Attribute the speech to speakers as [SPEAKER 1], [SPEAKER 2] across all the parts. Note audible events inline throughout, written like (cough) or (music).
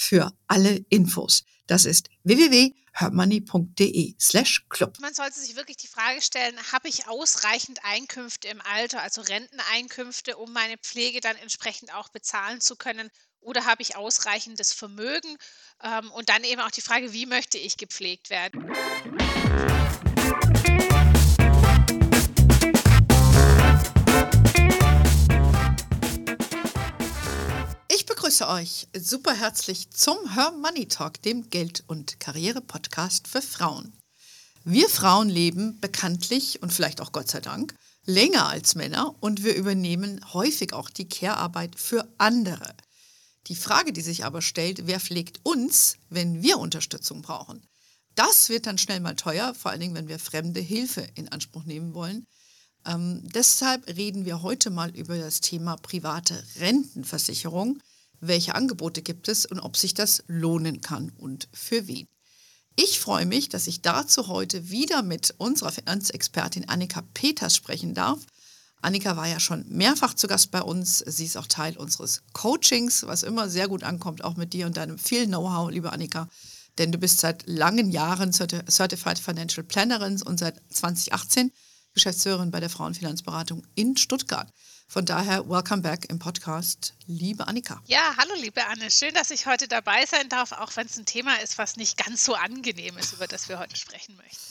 [SPEAKER 1] für alle Infos. Das ist www.hermoney.de slash club.
[SPEAKER 2] Man sollte sich wirklich die Frage stellen, habe ich ausreichend Einkünfte im Alter, also Renteneinkünfte, um meine Pflege dann entsprechend auch bezahlen zu können? Oder habe ich ausreichendes Vermögen? Ähm, und dann eben auch die Frage, wie möchte ich gepflegt werden?
[SPEAKER 1] Begrüße euch super herzlich zum Her Money Talk, dem Geld- und Karriere-Podcast für Frauen. Wir Frauen leben bekanntlich und vielleicht auch Gott sei Dank länger als Männer und wir übernehmen häufig auch die Care-Arbeit für andere. Die Frage, die sich aber stellt, wer pflegt uns, wenn wir Unterstützung brauchen? Das wird dann schnell mal teuer, vor allen Dingen, wenn wir fremde Hilfe in Anspruch nehmen wollen. Ähm, deshalb reden wir heute mal über das Thema private Rentenversicherung welche Angebote gibt es und ob sich das lohnen kann und für wen. Ich freue mich, dass ich dazu heute wieder mit unserer Finanzexpertin Annika Peters sprechen darf. Annika war ja schon mehrfach zu Gast bei uns. Sie ist auch Teil unseres Coachings, was immer sehr gut ankommt, auch mit dir und deinem viel Know-how, liebe Annika. Denn du bist seit langen Jahren Certified Financial Plannerin und seit 2018 Geschäftsführerin bei der Frauenfinanzberatung in Stuttgart. Von daher, welcome back im Podcast, liebe Annika.
[SPEAKER 2] Ja, hallo liebe Anne. Schön, dass ich heute dabei sein darf, auch wenn es ein Thema ist, was nicht ganz so angenehm ist, über das wir heute sprechen möchten.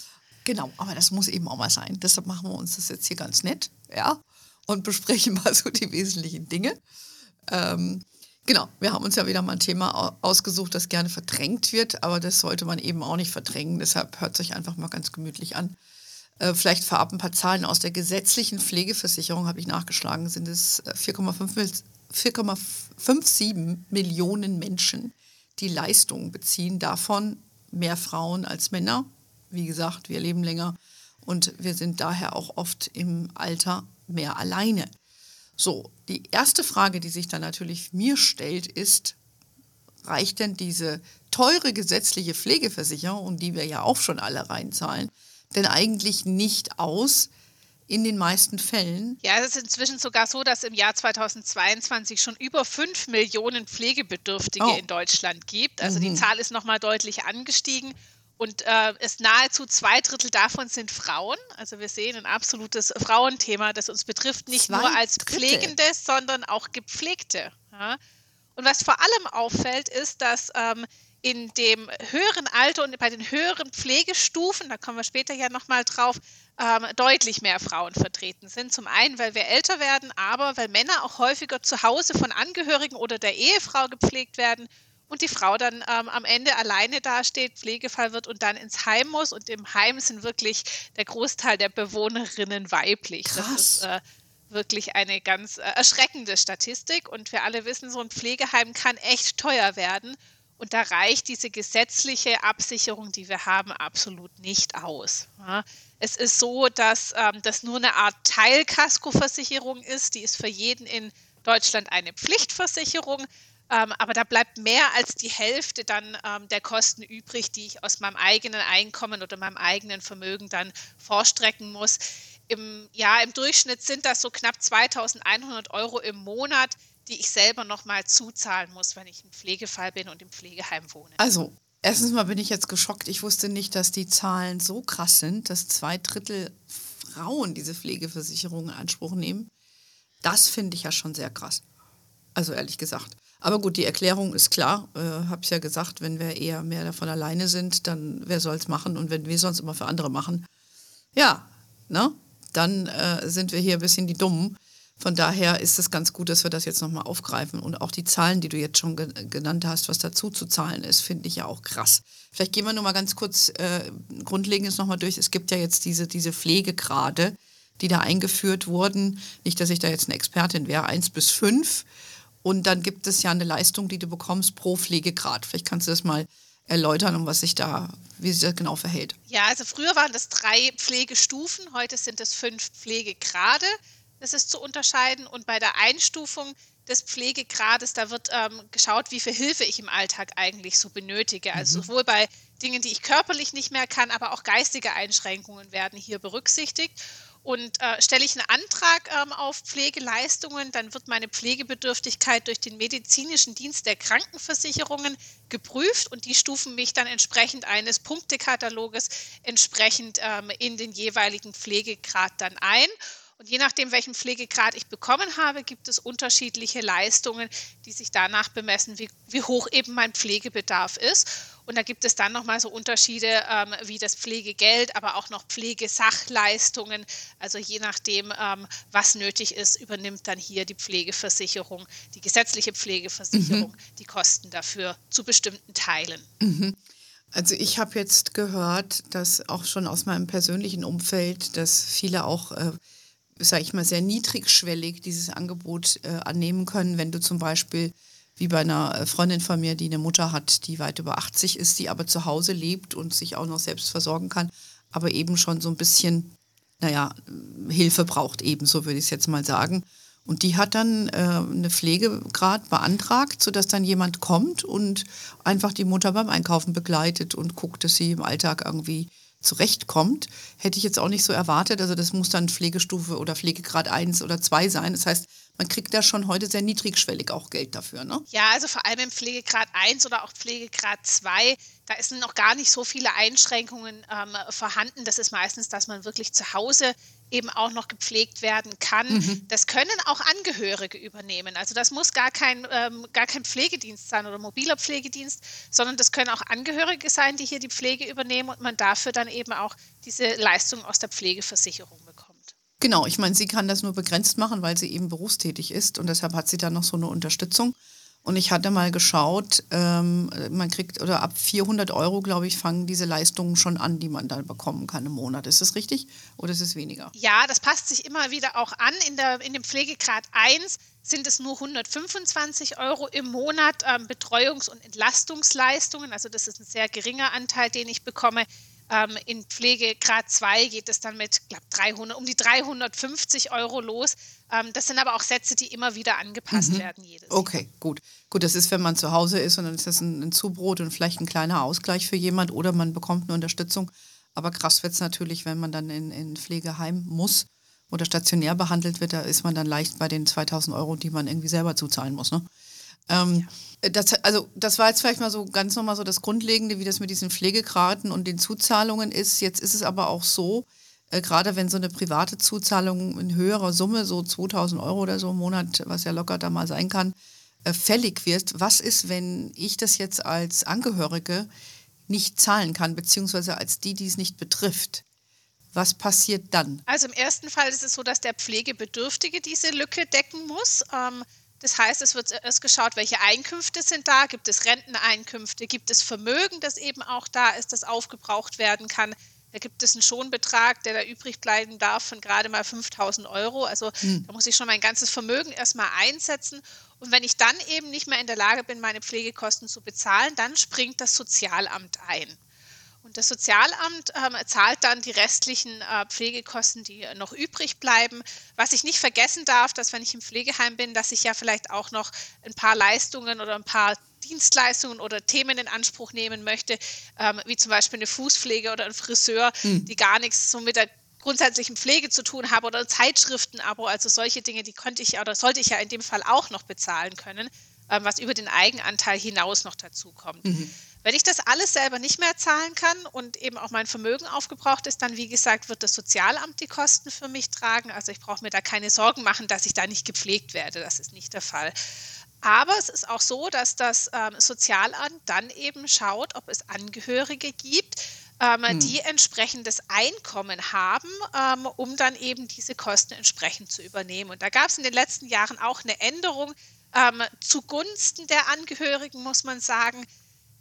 [SPEAKER 1] Genau, aber das muss eben auch mal sein. Deshalb machen wir uns das jetzt hier ganz nett, ja, und besprechen (laughs) mal so die wesentlichen Dinge. Ähm, genau, wir haben uns ja wieder mal ein Thema ausgesucht, das gerne verdrängt wird, aber das sollte man eben auch nicht verdrängen. Deshalb hört sich einfach mal ganz gemütlich an. Äh, vielleicht vorab ein paar Zahlen aus der gesetzlichen Pflegeversicherung, habe ich nachgeschlagen, sind es 4,57 äh, Millionen Menschen, die Leistungen beziehen. Davon mehr Frauen als Männer. Wie gesagt, wir leben länger und wir sind daher auch oft im Alter mehr alleine. So, die erste Frage, die sich dann natürlich mir stellt, ist, reicht denn diese teure gesetzliche Pflegeversicherung, um die wir ja auch schon alle reinzahlen, denn eigentlich nicht aus in den meisten Fällen.
[SPEAKER 2] Ja, es ist inzwischen sogar so, dass im Jahr 2022 schon über 5 Millionen Pflegebedürftige oh. in Deutschland gibt. Also mhm. die Zahl ist nochmal deutlich angestiegen. Und äh, es nahezu zwei Drittel davon sind Frauen. Also wir sehen ein absolutes Frauenthema, das uns betrifft, nicht zwei nur als Drittel. Pflegende, sondern auch Gepflegte. Ja? Und was vor allem auffällt, ist, dass ähm, in dem höheren Alter und bei den höheren Pflegestufen, da kommen wir später ja nochmal drauf, ähm, deutlich mehr Frauen vertreten sind. Zum einen, weil wir älter werden, aber weil Männer auch häufiger zu Hause von Angehörigen oder der Ehefrau gepflegt werden und die Frau dann ähm, am Ende alleine dasteht, Pflegefall wird und dann ins Heim muss. Und im Heim sind wirklich der Großteil der Bewohnerinnen weiblich.
[SPEAKER 1] Krass. Das ist äh,
[SPEAKER 2] wirklich eine ganz äh, erschreckende Statistik. Und wir alle wissen, so ein Pflegeheim kann echt teuer werden. Und da reicht diese gesetzliche Absicherung, die wir haben, absolut nicht aus. Ja. Es ist so, dass ähm, das nur eine Art Teilkaskoversicherung ist. Die ist für jeden in Deutschland eine Pflichtversicherung. Ähm, aber da bleibt mehr als die Hälfte dann ähm, der Kosten übrig, die ich aus meinem eigenen Einkommen oder meinem eigenen Vermögen dann vorstrecken muss. Im, ja, im Durchschnitt sind das so knapp 2100 Euro im Monat, die ich selber nochmal zuzahlen muss, wenn ich ein Pflegefall bin und im Pflegeheim wohne.
[SPEAKER 1] Also, erstens mal bin ich jetzt geschockt. Ich wusste nicht, dass die Zahlen so krass sind, dass zwei Drittel Frauen diese Pflegeversicherung in Anspruch nehmen. Das finde ich ja schon sehr krass. Also ehrlich gesagt. Aber gut, die Erklärung ist klar. Äh, Habe ich ja gesagt, wenn wir eher mehr davon alleine sind, dann wer soll es machen? Und wenn wir sonst immer für andere machen, ja, ne? dann äh, sind wir hier ein bisschen die Dummen. Von daher ist es ganz gut, dass wir das jetzt nochmal aufgreifen. Und auch die Zahlen, die du jetzt schon ge genannt hast, was dazu zu zahlen ist, finde ich ja auch krass. Vielleicht gehen wir nur mal ganz kurz äh, grundlegendes nochmal durch. Es gibt ja jetzt diese, diese Pflegegrade, die da eingeführt wurden. Nicht, dass ich da jetzt eine Expertin wäre, eins bis fünf. Und dann gibt es ja eine Leistung, die du bekommst pro Pflegegrad. Vielleicht kannst du das mal erläutern, um was sich da, wie sich das genau verhält.
[SPEAKER 2] Ja, also früher waren das drei Pflegestufen, heute sind es fünf Pflegegrade. Das ist zu unterscheiden. Und bei der Einstufung des Pflegegrades, da wird ähm, geschaut, wie viel Hilfe ich im Alltag eigentlich so benötige. Also mhm. sowohl bei Dingen, die ich körperlich nicht mehr kann, aber auch geistige Einschränkungen werden hier berücksichtigt. Und äh, stelle ich einen Antrag ähm, auf Pflegeleistungen, dann wird meine Pflegebedürftigkeit durch den medizinischen Dienst der Krankenversicherungen geprüft und die stufen mich dann entsprechend eines Punktekataloges entsprechend ähm, in den jeweiligen Pflegegrad dann ein. Und je nachdem, welchen Pflegegrad ich bekommen habe, gibt es unterschiedliche Leistungen, die sich danach bemessen, wie, wie hoch eben mein Pflegebedarf ist. Und da gibt es dann nochmal so Unterschiede ähm, wie das Pflegegeld, aber auch noch Pflegesachleistungen. Also je nachdem, ähm, was nötig ist, übernimmt dann hier die Pflegeversicherung, die gesetzliche Pflegeversicherung, mhm. die Kosten dafür zu bestimmten Teilen.
[SPEAKER 1] Mhm. Also ich habe jetzt gehört, dass auch schon aus meinem persönlichen Umfeld, dass viele auch äh, sage ich mal, sehr niedrigschwellig dieses Angebot äh, annehmen können, wenn du zum Beispiel wie bei einer äh, Freundin von mir, die eine Mutter hat, die weit über 80 ist, die aber zu Hause lebt und sich auch noch selbst versorgen kann, aber eben schon so ein bisschen, naja, Hilfe braucht eben, so würde ich es jetzt mal sagen. Und die hat dann äh, eine Pflegegrad beantragt, sodass dann jemand kommt und einfach die Mutter beim Einkaufen begleitet und guckt, dass sie im Alltag irgendwie zurechtkommt, hätte ich jetzt auch nicht so erwartet. Also das muss dann Pflegestufe oder Pflegegrad 1 oder 2 sein. Das heißt, man kriegt da schon heute sehr niedrigschwellig auch Geld dafür, ne?
[SPEAKER 2] Ja, also vor allem im Pflegegrad 1 oder auch Pflegegrad 2, da sind noch gar nicht so viele Einschränkungen ähm, vorhanden. Das ist meistens, dass man wirklich zu Hause eben auch noch gepflegt werden kann. Mhm. Das können auch Angehörige übernehmen. Also das muss gar kein, ähm, gar kein Pflegedienst sein oder mobiler Pflegedienst, sondern das können auch Angehörige sein, die hier die Pflege übernehmen und man dafür dann eben auch diese Leistung aus der Pflegeversicherung bekommt.
[SPEAKER 1] Genau, ich meine, sie kann das nur begrenzt machen, weil sie eben berufstätig ist und deshalb hat sie dann noch so eine Unterstützung. Und ich hatte mal geschaut, ähm, man kriegt, oder ab 400 Euro, glaube ich, fangen diese Leistungen schon an, die man dann bekommen kann im Monat. Ist das richtig oder ist es weniger?
[SPEAKER 2] Ja, das passt sich immer wieder auch an. In, der, in dem Pflegegrad 1 sind es nur 125 Euro im Monat ähm, Betreuungs- und Entlastungsleistungen. Also das ist ein sehr geringer Anteil, den ich bekomme. Ähm, in Pflegegrad 2 geht es dann mit glaub, 300, um die 350 Euro los. Ähm, das sind aber auch Sätze, die immer wieder angepasst mhm. werden jedes
[SPEAKER 1] Okay, Jahr. gut. Gut, das ist, wenn man zu Hause ist und dann ist das ein, ein Zubrot und vielleicht ein kleiner Ausgleich für jemand oder man bekommt eine Unterstützung. Aber krass wird es natürlich, wenn man dann in, in Pflegeheim muss oder stationär behandelt wird, da ist man dann leicht bei den 2000 Euro, die man irgendwie selber zuzahlen muss. Ne? Ähm, ja. das, also das war jetzt vielleicht mal so ganz nochmal so das Grundlegende, wie das mit diesen Pflegegraden und den Zuzahlungen ist. Jetzt ist es aber auch so, äh, gerade wenn so eine private Zuzahlung in höherer Summe, so 2000 Euro oder so im Monat, was ja locker da mal sein kann, äh, fällig wird. Was ist, wenn ich das jetzt als Angehörige nicht zahlen kann, beziehungsweise als die, die es nicht betrifft? Was passiert dann?
[SPEAKER 2] Also im ersten Fall ist es so, dass der Pflegebedürftige diese Lücke decken muss. Ähm, das heißt, es wird erst geschaut, welche Einkünfte sind da. Gibt es Renteneinkünfte? Gibt es Vermögen, das eben auch da ist, das aufgebraucht werden kann? Da gibt es einen Schonbetrag, der da übrig bleiben darf von gerade mal 5000 Euro. Also hm. da muss ich schon mein ganzes Vermögen erstmal einsetzen. Und wenn ich dann eben nicht mehr in der Lage bin, meine Pflegekosten zu bezahlen, dann springt das Sozialamt ein. Und das Sozialamt ähm, zahlt dann die restlichen äh, Pflegekosten, die noch übrig bleiben. Was ich nicht vergessen darf, dass wenn ich im Pflegeheim bin, dass ich ja vielleicht auch noch ein paar Leistungen oder ein paar Dienstleistungen oder Themen in Anspruch nehmen möchte, ähm, wie zum Beispiel eine Fußpflege oder ein Friseur, mhm. die gar nichts so mit der grundsätzlichen Pflege zu tun haben oder Zeitschriftenabo, also solche Dinge, die konnte ich oder sollte ich ja in dem Fall auch noch bezahlen können, ähm, was über den Eigenanteil hinaus noch dazu kommt. Mhm. Wenn ich das alles selber nicht mehr zahlen kann und eben auch mein Vermögen aufgebraucht ist, dann, wie gesagt, wird das Sozialamt die Kosten für mich tragen. Also ich brauche mir da keine Sorgen machen, dass ich da nicht gepflegt werde. Das ist nicht der Fall. Aber es ist auch so, dass das ähm, Sozialamt dann eben schaut, ob es Angehörige gibt, ähm, hm. die entsprechendes Einkommen haben, ähm, um dann eben diese Kosten entsprechend zu übernehmen. Und da gab es in den letzten Jahren auch eine Änderung ähm, zugunsten der Angehörigen, muss man sagen.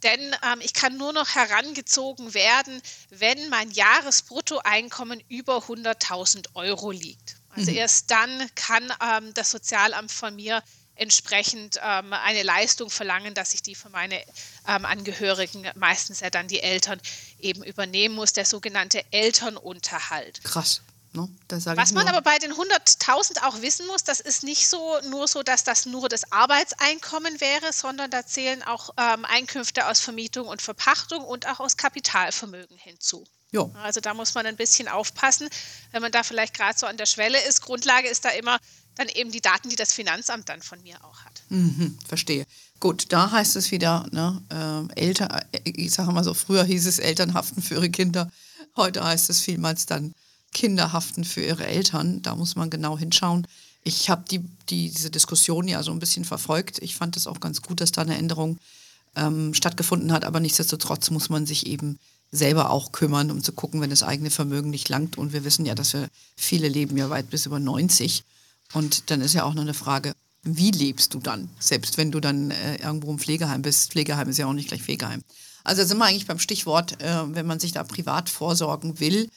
[SPEAKER 2] Denn ähm, ich kann nur noch herangezogen werden, wenn mein Jahresbruttoeinkommen über 100.000 Euro liegt. Also mhm. erst dann kann ähm, das Sozialamt von mir entsprechend ähm, eine Leistung verlangen, dass ich die für meine ähm, Angehörigen, meistens ja dann die Eltern, eben übernehmen muss, der sogenannte Elternunterhalt.
[SPEAKER 1] Krass. Ne?
[SPEAKER 2] Was man aber bei den 100.000 auch wissen muss, das ist nicht so nur so, dass das nur das Arbeitseinkommen wäre, sondern da zählen auch ähm, Einkünfte aus Vermietung und Verpachtung und auch aus Kapitalvermögen hinzu. Jo. Also da muss man ein bisschen aufpassen, wenn man da vielleicht gerade so an der Schwelle ist. Grundlage ist da immer dann eben die Daten, die das Finanzamt dann von mir auch hat.
[SPEAKER 1] Mhm, verstehe. Gut, da heißt es wieder, ne, äh, Eltern, äh, ich sage mal so, früher hieß es Eltern haften für ihre Kinder, heute heißt es vielmals dann Kinder haften für ihre Eltern. Da muss man genau hinschauen. Ich habe die, die, diese Diskussion ja so ein bisschen verfolgt. Ich fand es auch ganz gut, dass da eine Änderung ähm, stattgefunden hat, aber nichtsdestotrotz muss man sich eben selber auch kümmern, um zu gucken, wenn das eigene Vermögen nicht langt. Und wir wissen ja, dass wir viele leben ja weit bis über 90. Und dann ist ja auch noch eine Frage, wie lebst du dann? Selbst wenn du dann äh, irgendwo im Pflegeheim bist. Pflegeheim ist ja auch nicht gleich Pflegeheim. Also sind wir eigentlich beim Stichwort, äh, wenn man sich da privat vorsorgen will,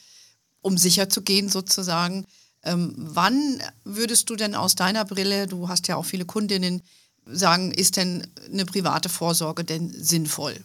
[SPEAKER 1] um sicher zu gehen sozusagen. Ähm, wann würdest du denn aus deiner Brille, du hast ja auch viele Kundinnen, sagen, ist denn eine private Vorsorge denn sinnvoll?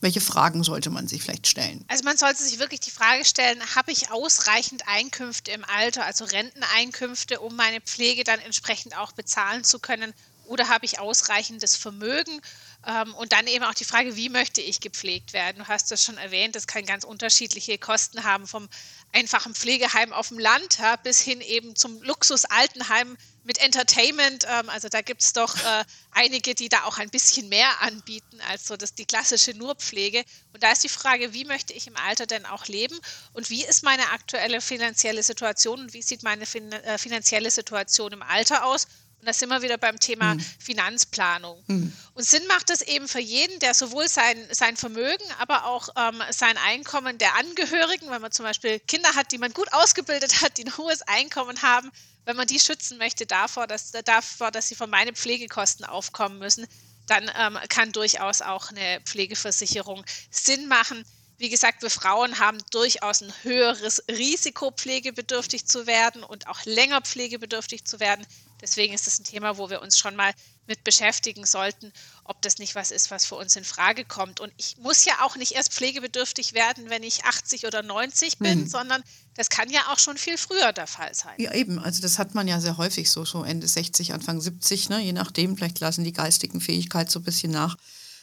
[SPEAKER 1] Welche Fragen sollte man sich vielleicht stellen?
[SPEAKER 2] Also man sollte sich wirklich die Frage stellen, habe ich ausreichend Einkünfte im Alter, also Renteneinkünfte, um meine Pflege dann entsprechend auch bezahlen zu können? Oder habe ich ausreichendes Vermögen? Ähm, und dann eben auch die Frage, wie möchte ich gepflegt werden? Du hast das schon erwähnt, das kann ganz unterschiedliche Kosten haben, vom einfachen Pflegeheim auf dem Land ja, bis hin eben zum Luxus-Altenheim mit Entertainment. Ähm, also da gibt es doch äh, einige, die da auch ein bisschen mehr anbieten als so das, die klassische Nurpflege. Und da ist die Frage, wie möchte ich im Alter denn auch leben und wie ist meine aktuelle finanzielle Situation und wie sieht meine fin äh, finanzielle Situation im Alter aus? Und da sind wir wieder beim Thema mhm. Finanzplanung. Mhm. Und Sinn macht es eben für jeden, der sowohl sein, sein Vermögen, aber auch ähm, sein Einkommen der Angehörigen, wenn man zum Beispiel Kinder hat, die man gut ausgebildet hat, die ein hohes Einkommen haben, wenn man die schützen möchte davor, dass, davor, dass sie von meinen Pflegekosten aufkommen müssen, dann ähm, kann durchaus auch eine Pflegeversicherung Sinn machen. Wie gesagt, wir Frauen haben durchaus ein höheres Risiko, pflegebedürftig zu werden und auch länger pflegebedürftig zu werden. Deswegen ist das ein Thema, wo wir uns schon mal mit beschäftigen sollten, ob das nicht was ist, was für uns in Frage kommt. Und ich muss ja auch nicht erst pflegebedürftig werden, wenn ich 80 oder 90 bin, mhm. sondern das kann ja auch schon viel früher der Fall sein.
[SPEAKER 1] Ja, eben. Also das hat man ja sehr häufig so, so Ende 60, Anfang 70, ne? je nachdem. Vielleicht lassen die geistigen Fähigkeiten so ein bisschen nach.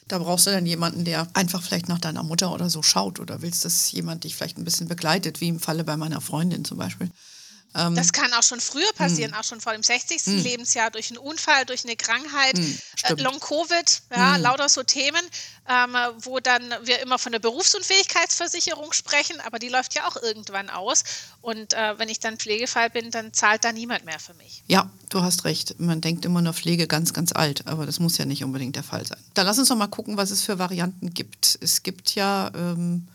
[SPEAKER 1] Da brauchst du dann jemanden, der einfach vielleicht nach deiner Mutter oder so schaut oder willst, dass jemand dich vielleicht ein bisschen begleitet, wie im Falle bei meiner Freundin zum Beispiel.
[SPEAKER 2] Ähm, das kann auch schon früher passieren, mh. auch schon vor dem 60. Mh. Lebensjahr, durch einen Unfall, durch eine Krankheit, äh, Long-Covid, ja, lauter so Themen, ähm, wo dann wir immer von der Berufsunfähigkeitsversicherung sprechen, aber die läuft ja auch irgendwann aus. Und äh, wenn ich dann Pflegefall bin, dann zahlt da niemand mehr für mich.
[SPEAKER 1] Ja, du hast recht. Man denkt immer nur Pflege ganz, ganz alt, aber das muss ja nicht unbedingt der Fall sein. Dann lass uns doch mal gucken, was es für Varianten gibt. Es gibt ja, ähm,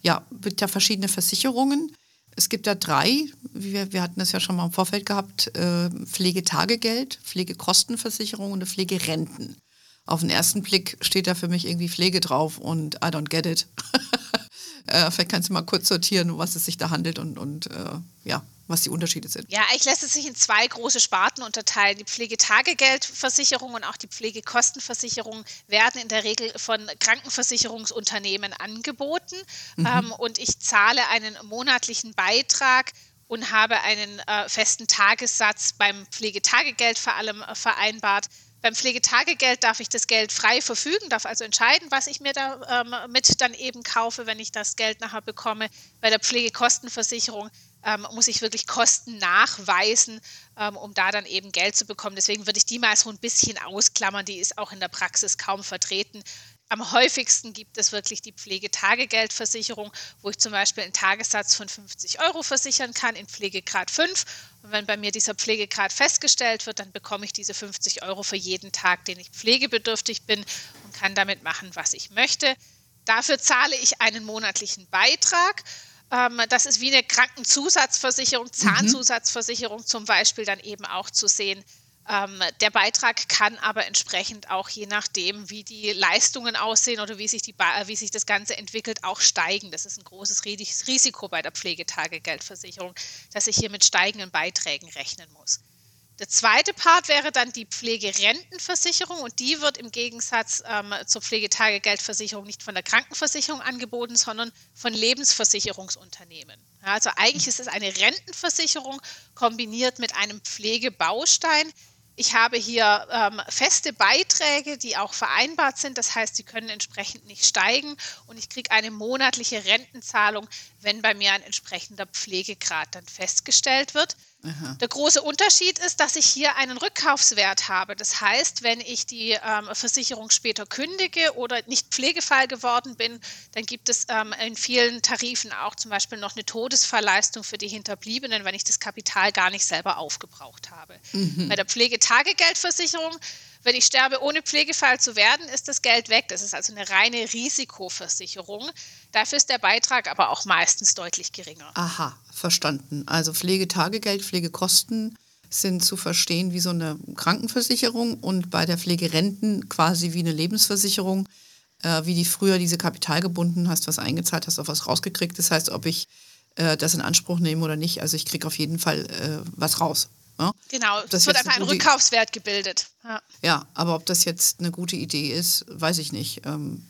[SPEAKER 1] ja, gibt ja verschiedene Versicherungen. Es gibt da drei, wir, wir hatten das ja schon mal im Vorfeld gehabt, äh, Pflegetagegeld, Pflegekostenversicherung und Pflegerenten. Auf den ersten Blick steht da für mich irgendwie Pflege drauf und I don't get it. (laughs) äh, vielleicht kannst du mal kurz sortieren, um was es sich da handelt und, und äh, ja, was die Unterschiede sind.
[SPEAKER 2] Ja, ich lässt es sich in zwei große Sparten unterteilen. Die Pflegetagegeldversicherung und auch die Pflegekostenversicherung werden in der Regel von Krankenversicherungsunternehmen angeboten. Mhm. Ähm, und ich zahle einen monatlichen Beitrag und habe einen äh, festen Tagessatz beim Pflegetagegeld vor allem äh, vereinbart. Beim Pflegetagegeld darf ich das Geld frei verfügen, darf also entscheiden, was ich mir da ähm, dann eben kaufe, wenn ich das Geld nachher bekomme. Bei der Pflegekostenversicherung ähm, muss ich wirklich Kosten nachweisen, ähm, um da dann eben Geld zu bekommen. Deswegen würde ich die mal so ein bisschen ausklammern. Die ist auch in der Praxis kaum vertreten. Am häufigsten gibt es wirklich die Pflegetagegeldversicherung, wo ich zum Beispiel einen Tagessatz von 50 Euro versichern kann in Pflegegrad 5. Und wenn bei mir dieser Pflegegrad festgestellt wird, dann bekomme ich diese 50 Euro für jeden Tag, den ich pflegebedürftig bin und kann damit machen, was ich möchte. Dafür zahle ich einen monatlichen Beitrag ähm, das ist wie eine Krankenzusatzversicherung, mhm. Zahnzusatzversicherung zum Beispiel dann eben auch zu sehen. Ähm, der Beitrag kann aber entsprechend auch je nachdem, wie die Leistungen aussehen oder wie sich, die, wie sich das Ganze entwickelt, auch steigen. Das ist ein großes Risiko bei der Pflegetagegeldversicherung, dass ich hier mit steigenden Beiträgen rechnen muss. Der zweite Part wäre dann die Pflegerentenversicherung und die wird im Gegensatz ähm, zur Pflegetagegeldversicherung nicht von der Krankenversicherung angeboten, sondern von Lebensversicherungsunternehmen. Ja, also eigentlich ist es eine Rentenversicherung kombiniert mit einem Pflegebaustein. Ich habe hier ähm, feste Beiträge, die auch vereinbart sind. Das heißt, sie können entsprechend nicht steigen und ich kriege eine monatliche Rentenzahlung, wenn bei mir ein entsprechender Pflegegrad dann festgestellt wird. Aha. Der große Unterschied ist, dass ich hier einen Rückkaufswert habe. Das heißt, wenn ich die ähm, Versicherung später kündige oder nicht Pflegefall geworden bin, dann gibt es ähm, in vielen Tarifen auch zum Beispiel noch eine Todesfallleistung für die Hinterbliebenen, wenn ich das Kapital gar nicht selber aufgebraucht habe. Mhm. Bei der Pflegetagegeldversicherung wenn ich sterbe, ohne Pflegefall zu werden, ist das Geld weg. Das ist also eine reine Risikoversicherung. Dafür ist der Beitrag aber auch meistens deutlich geringer.
[SPEAKER 1] Aha, verstanden. Also Pflegetagegeld, Pflegekosten sind zu verstehen wie so eine Krankenversicherung und bei der Pflegerenten quasi wie eine Lebensversicherung, äh, wie die früher diese Kapital gebunden hast, was eingezahlt hast, auf was rausgekriegt. Das heißt, ob ich äh, das in Anspruch nehme oder nicht, also ich kriege auf jeden Fall äh, was raus.
[SPEAKER 2] Ja? Genau, es wird einfach ein Rückkaufswert gebildet.
[SPEAKER 1] Ja. ja. aber ob das jetzt eine gute Idee ist, weiß ich nicht. Ähm,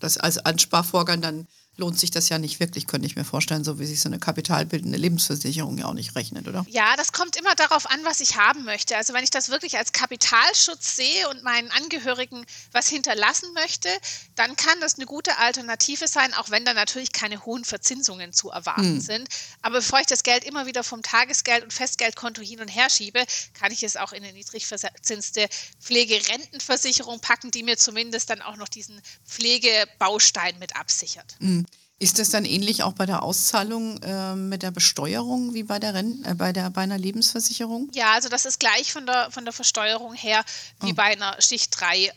[SPEAKER 1] das als Ansparvorgang dann lohnt sich das ja nicht wirklich, könnte ich mir vorstellen, so wie sich so eine kapitalbildende Lebensversicherung ja auch nicht rechnet, oder?
[SPEAKER 2] Ja, das kommt immer darauf an, was ich haben möchte. Also wenn ich das wirklich als Kapitalschutz sehe und meinen Angehörigen was hinterlassen möchte, dann kann das eine gute Alternative sein, auch wenn da natürlich keine hohen Verzinsungen zu erwarten hm. sind. Aber bevor ich das Geld immer wieder vom Tagesgeld- und Festgeldkonto hin und her schiebe, kann ich es auch in eine niedrig verzinste Pflegerentenversicherung packen, die mir zumindest dann auch noch diesen Pflegebaustein mit absichert.
[SPEAKER 1] Hm. Ist das dann ähnlich auch bei der Auszahlung äh, mit der Besteuerung wie bei der, Renten, äh, bei, der bei einer Lebensversicherung?
[SPEAKER 2] Ja, also das ist gleich von der, von der Versteuerung her wie oh. bei einer Schicht 3 ähm,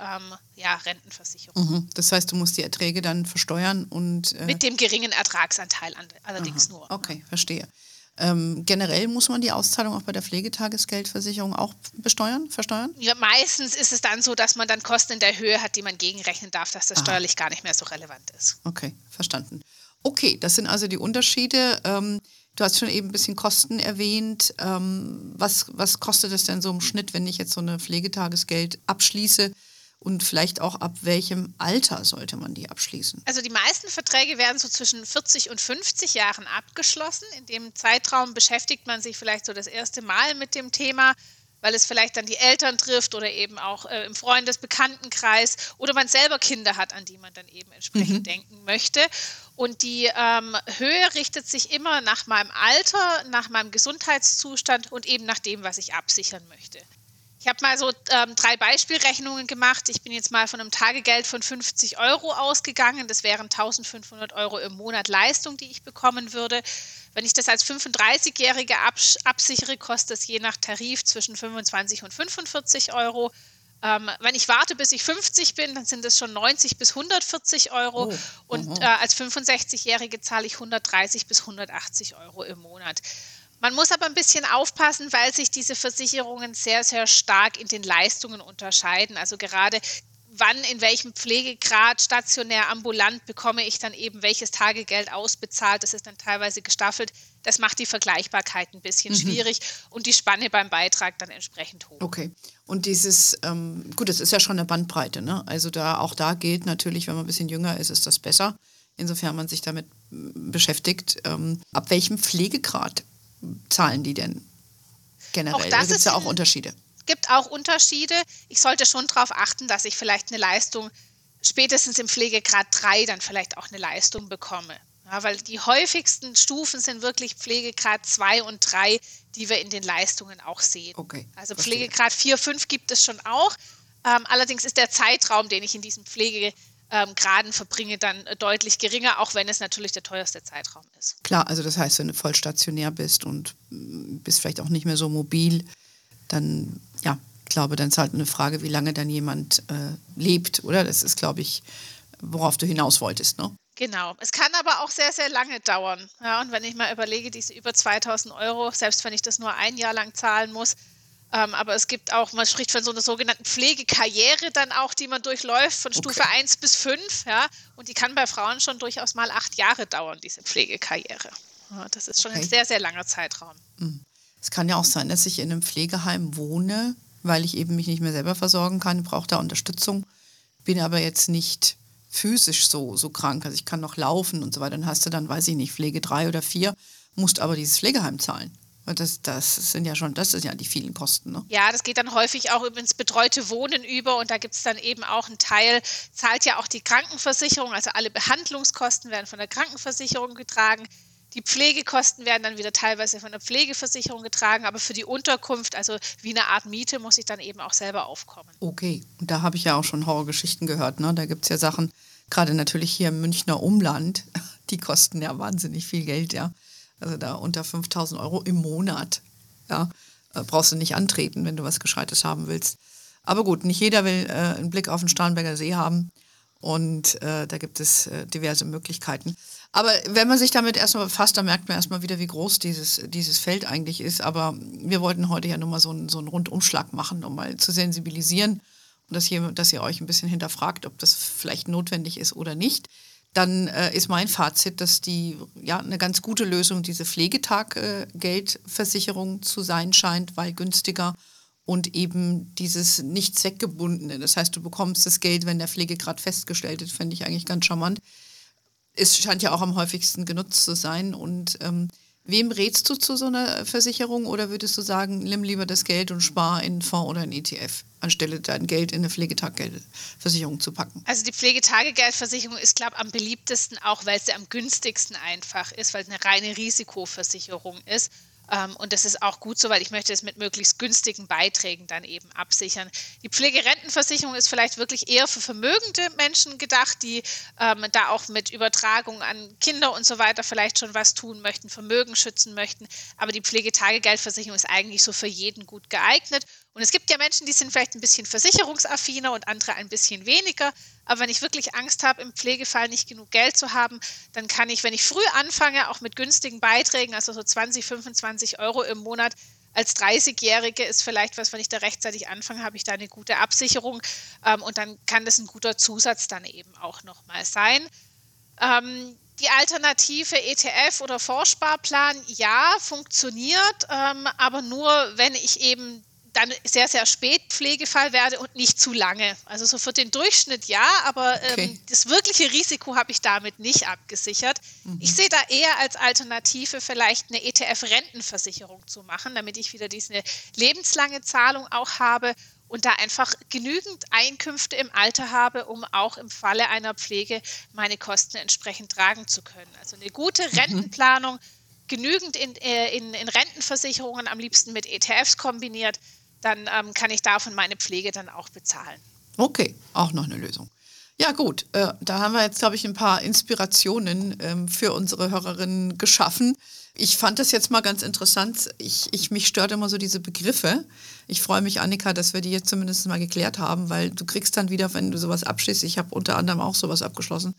[SPEAKER 2] ja, Rentenversicherung.
[SPEAKER 1] Mhm. Das heißt, du musst die Erträge dann versteuern und.
[SPEAKER 2] Äh mit dem geringen Ertragsanteil allerdings Aha. nur.
[SPEAKER 1] Okay, verstehe. Ähm, generell muss man die Auszahlung auch bei der Pflegetagesgeldversicherung auch besteuern, versteuern?
[SPEAKER 2] Ja, meistens ist es dann so, dass man dann Kosten in der Höhe hat, die man gegenrechnen darf, dass das Aha. steuerlich gar nicht mehr so relevant ist.
[SPEAKER 1] Okay, verstanden. Okay, das sind also die Unterschiede. Ähm, du hast schon eben ein bisschen Kosten erwähnt. Ähm, was, was kostet es denn so im Schnitt, wenn ich jetzt so eine Pflegetagesgeld abschließe? Und vielleicht auch ab welchem Alter sollte man die abschließen?
[SPEAKER 2] Also die meisten Verträge werden so zwischen 40 und 50 Jahren abgeschlossen. In dem Zeitraum beschäftigt man sich vielleicht so das erste Mal mit dem Thema, weil es vielleicht dann die Eltern trifft oder eben auch äh, im Freundesbekanntenkreis oder man selber Kinder hat, an die man dann eben entsprechend mhm. denken möchte. Und die ähm, Höhe richtet sich immer nach meinem Alter, nach meinem Gesundheitszustand und eben nach dem, was ich absichern möchte. Ich habe mal so ähm, drei Beispielrechnungen gemacht. Ich bin jetzt mal von einem Tagegeld von 50 Euro ausgegangen. Das wären 1500 Euro im Monat Leistung, die ich bekommen würde. Wenn ich das als 35-Jährige abs absichere, kostet es je nach Tarif zwischen 25 und 45 Euro. Ähm, wenn ich warte, bis ich 50 bin, dann sind es schon 90 bis 140 Euro. Oh, und äh, als 65-Jährige zahle ich 130 bis 180 Euro im Monat. Man muss aber ein bisschen aufpassen, weil sich diese Versicherungen sehr, sehr stark in den Leistungen unterscheiden. Also gerade wann, in welchem Pflegegrad, stationär, ambulant bekomme ich dann eben welches Tagegeld ausbezahlt. Das ist dann teilweise gestaffelt. Das macht die Vergleichbarkeit ein bisschen mhm. schwierig und die Spanne beim Beitrag dann entsprechend hoch.
[SPEAKER 1] Okay. Und dieses, ähm, gut, das ist ja schon eine Bandbreite, ne? Also da auch da gilt natürlich, wenn man ein bisschen jünger ist, ist das besser, insofern man sich damit beschäftigt. Ähm, ab welchem Pflegegrad zahlen die denn generell?
[SPEAKER 2] da
[SPEAKER 1] gibt es ja auch Unterschiede.
[SPEAKER 2] Es gibt auch Unterschiede. Ich sollte schon darauf achten, dass ich vielleicht eine Leistung spätestens im Pflegegrad 3 dann vielleicht auch eine Leistung bekomme. Ja, weil die häufigsten Stufen sind wirklich Pflegegrad 2 und 3, die wir in den Leistungen auch sehen.
[SPEAKER 1] Okay,
[SPEAKER 2] also Pflegegrad 4, 5 gibt es schon auch. Ähm, allerdings ist der Zeitraum, den ich in diesem Pflegegrad ähm, Graden verbringe, dann äh, deutlich geringer, auch wenn es natürlich der teuerste Zeitraum ist.
[SPEAKER 1] Klar, also das heißt, wenn du voll stationär bist und mm, bist vielleicht auch nicht mehr so mobil, dann, ja, ich glaube, dann ist halt eine Frage, wie lange dann jemand äh, lebt, oder? Das ist, glaube ich, worauf du hinaus wolltest, ne?
[SPEAKER 2] Genau. Es kann aber auch sehr, sehr lange dauern. Ja, und wenn ich mal überlege, diese über 2000 Euro, selbst wenn ich das nur ein Jahr lang zahlen muss, ähm, aber es gibt auch, man spricht von so einer sogenannten Pflegekarriere dann auch, die man durchläuft, von Stufe okay. 1 bis 5. Ja? Und die kann bei Frauen schon durchaus mal acht Jahre dauern, diese Pflegekarriere. Ja, das ist schon okay. ein sehr, sehr langer Zeitraum.
[SPEAKER 1] Mhm. Es kann ja auch sein, dass ich in einem Pflegeheim wohne, weil ich eben mich nicht mehr selber versorgen kann, brauche da Unterstützung, bin aber jetzt nicht physisch so, so krank. Also ich kann noch laufen und so weiter. Dann hast du dann, weiß ich nicht, Pflege drei oder vier, musst aber dieses Pflegeheim zahlen. Das, das sind ja schon, das sind ja die vielen Kosten. Ne?
[SPEAKER 2] Ja, das geht dann häufig auch ins betreute Wohnen über und da gibt es dann eben auch einen Teil, zahlt ja auch die Krankenversicherung, also alle Behandlungskosten werden von der Krankenversicherung getragen. Die Pflegekosten werden dann wieder teilweise von der Pflegeversicherung getragen, aber für die Unterkunft, also wie eine Art Miete, muss ich dann eben auch selber aufkommen.
[SPEAKER 1] Okay, und da habe ich ja auch schon Horrorgeschichten gehört. Ne? Da gibt es ja Sachen, gerade natürlich hier im Münchner Umland, (laughs) die kosten ja wahnsinnig viel Geld, ja. Also da unter 5000 Euro im Monat. Ja, äh, brauchst du nicht antreten, wenn du was Gescheites haben willst. Aber gut, nicht jeder will äh, einen Blick auf den Starnberger See haben. Und äh, da gibt es äh, diverse Möglichkeiten. Aber wenn man sich damit erstmal befasst, dann merkt man erstmal wieder, wie groß dieses, dieses Feld eigentlich ist. Aber wir wollten heute ja nur mal so einen, so einen Rundumschlag machen, um mal zu sensibilisieren und dass ihr, dass ihr euch ein bisschen hinterfragt, ob das vielleicht notwendig ist oder nicht dann äh, ist mein Fazit, dass die ja eine ganz gute Lösung diese Pflegetaggeldversicherung äh, zu sein scheint, weil günstiger und eben dieses nicht zweckgebundene. Das heißt, du bekommst das Geld, wenn der Pflegegrad festgestellt ist, fände ich eigentlich ganz charmant. Es scheint ja auch am häufigsten genutzt zu sein und ähm, Wem rätst du zu so einer Versicherung oder würdest du sagen, nimm lieber das Geld und spar in einen Fonds oder einen ETF, anstelle dein Geld in eine Pflegetaggeldversicherung zu packen?
[SPEAKER 2] Also die Pflegetagegeldversicherung ist, glaube ich, am beliebtesten, auch weil sie am günstigsten einfach ist, weil es eine reine Risikoversicherung ist. Ähm, und das ist auch gut so, weil ich möchte es mit möglichst günstigen Beiträgen dann eben absichern. Die Pflegerentenversicherung ist vielleicht wirklich eher für vermögende Menschen gedacht, die ähm, da auch mit Übertragung an Kinder und so weiter vielleicht schon was tun möchten, Vermögen schützen möchten. Aber die Pflegetagegeldversicherung ist eigentlich so für jeden gut geeignet. Und es gibt ja Menschen, die sind vielleicht ein bisschen versicherungsaffiner und andere ein bisschen weniger. Aber wenn ich wirklich Angst habe, im Pflegefall nicht genug Geld zu haben, dann kann ich, wenn ich früh anfange, auch mit günstigen Beiträgen, also so 20, 25 Euro im Monat, als 30-Jährige ist vielleicht was, wenn ich da rechtzeitig anfange, habe ich da eine gute Absicherung ähm, und dann kann das ein guter Zusatz dann eben auch nochmal sein. Ähm, die Alternative ETF oder Vorsparplan, ja, funktioniert, ähm, aber nur, wenn ich eben dann sehr, sehr spät Pflegefall werde und nicht zu lange. Also so für den Durchschnitt ja, aber ähm, okay. ähm, das wirkliche Risiko habe ich damit nicht abgesichert. Mhm. Ich sehe da eher als Alternative vielleicht eine ETF-Rentenversicherung zu machen, damit ich wieder diese lebenslange Zahlung auch habe und da einfach genügend Einkünfte im Alter habe, um auch im Falle einer Pflege meine Kosten entsprechend tragen zu können. Also eine gute mhm. Rentenplanung. genügend in, äh, in, in Rentenversicherungen, am liebsten mit ETFs kombiniert, dann ähm, kann ich davon meine Pflege dann auch bezahlen.
[SPEAKER 1] Okay, auch noch eine Lösung. Ja gut, äh, da haben wir jetzt, glaube ich, ein paar Inspirationen ähm, für unsere Hörerinnen geschaffen. Ich fand das jetzt mal ganz interessant. Ich, ich mich stört immer so diese Begriffe. Ich freue mich, Annika, dass wir die jetzt zumindest mal geklärt haben, weil du kriegst dann wieder, wenn du sowas abschließt, ich habe unter anderem auch sowas abgeschlossen,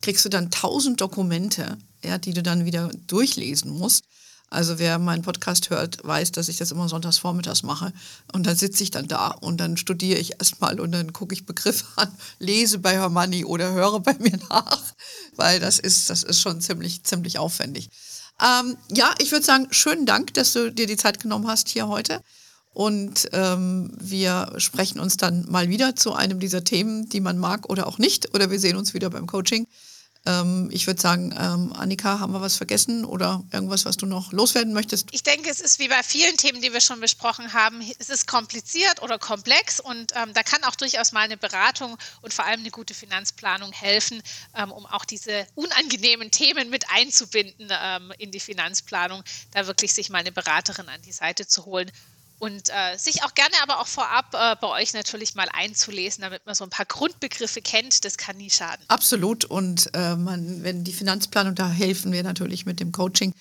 [SPEAKER 1] kriegst du dann tausend Dokumente, ja, die du dann wieder durchlesen musst. Also wer meinen Podcast hört, weiß, dass ich das immer sonntags vormittags mache. Und dann sitze ich dann da und dann studiere ich erstmal und dann gucke ich Begriffe (laughs) an, lese bei Hermanni oder höre bei mir nach, weil das ist, das ist schon ziemlich, ziemlich aufwendig. Ähm, ja, ich würde sagen, schönen Dank, dass du dir die Zeit genommen hast hier heute. Und ähm, wir sprechen uns dann mal wieder zu einem dieser Themen, die man mag oder auch nicht. Oder wir sehen uns wieder beim Coaching. Ähm, ich würde sagen, ähm, Annika, haben wir was vergessen oder irgendwas, was du noch loswerden möchtest?
[SPEAKER 2] Ich denke, es ist wie bei vielen Themen, die wir schon besprochen haben, es ist kompliziert oder komplex und ähm, da kann auch durchaus mal eine Beratung und vor allem eine gute Finanzplanung helfen, ähm, um auch diese unangenehmen Themen mit einzubinden ähm, in die Finanzplanung, da wirklich sich mal eine Beraterin an die Seite zu holen und äh, sich auch gerne aber auch vorab äh, bei euch natürlich mal einzulesen, damit man so ein paar Grundbegriffe kennt. Das kann nie schaden.
[SPEAKER 1] Absolut. Und äh, man, wenn die Finanzplanung, da helfen wir natürlich mit dem Coaching,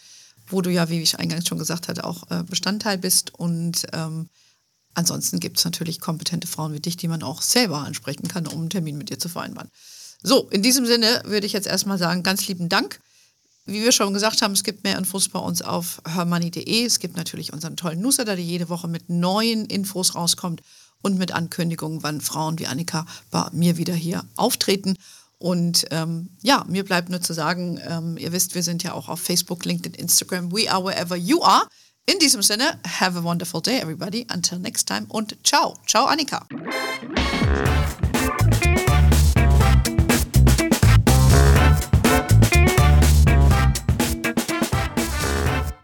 [SPEAKER 1] wo du ja, wie ich eingangs schon gesagt hatte, auch äh, Bestandteil bist. Und ähm, ansonsten gibt es natürlich kompetente Frauen wie dich, die man auch selber ansprechen kann, um einen Termin mit dir zu vereinbaren. So, in diesem Sinne würde ich jetzt erstmal sagen, ganz lieben Dank. Wie wir schon gesagt haben, es gibt mehr Infos bei uns auf hermoney.de. Es gibt natürlich unseren tollen Newsletter, der jede Woche mit neuen Infos rauskommt und mit Ankündigungen, wann Frauen wie Annika bei mir wieder hier auftreten. Und ähm, ja, mir bleibt nur zu sagen, ähm, ihr wisst, wir sind ja auch auf Facebook, LinkedIn, Instagram. We are wherever you are. In diesem Sinne, have a wonderful day, everybody. Until next time und ciao. Ciao, Annika.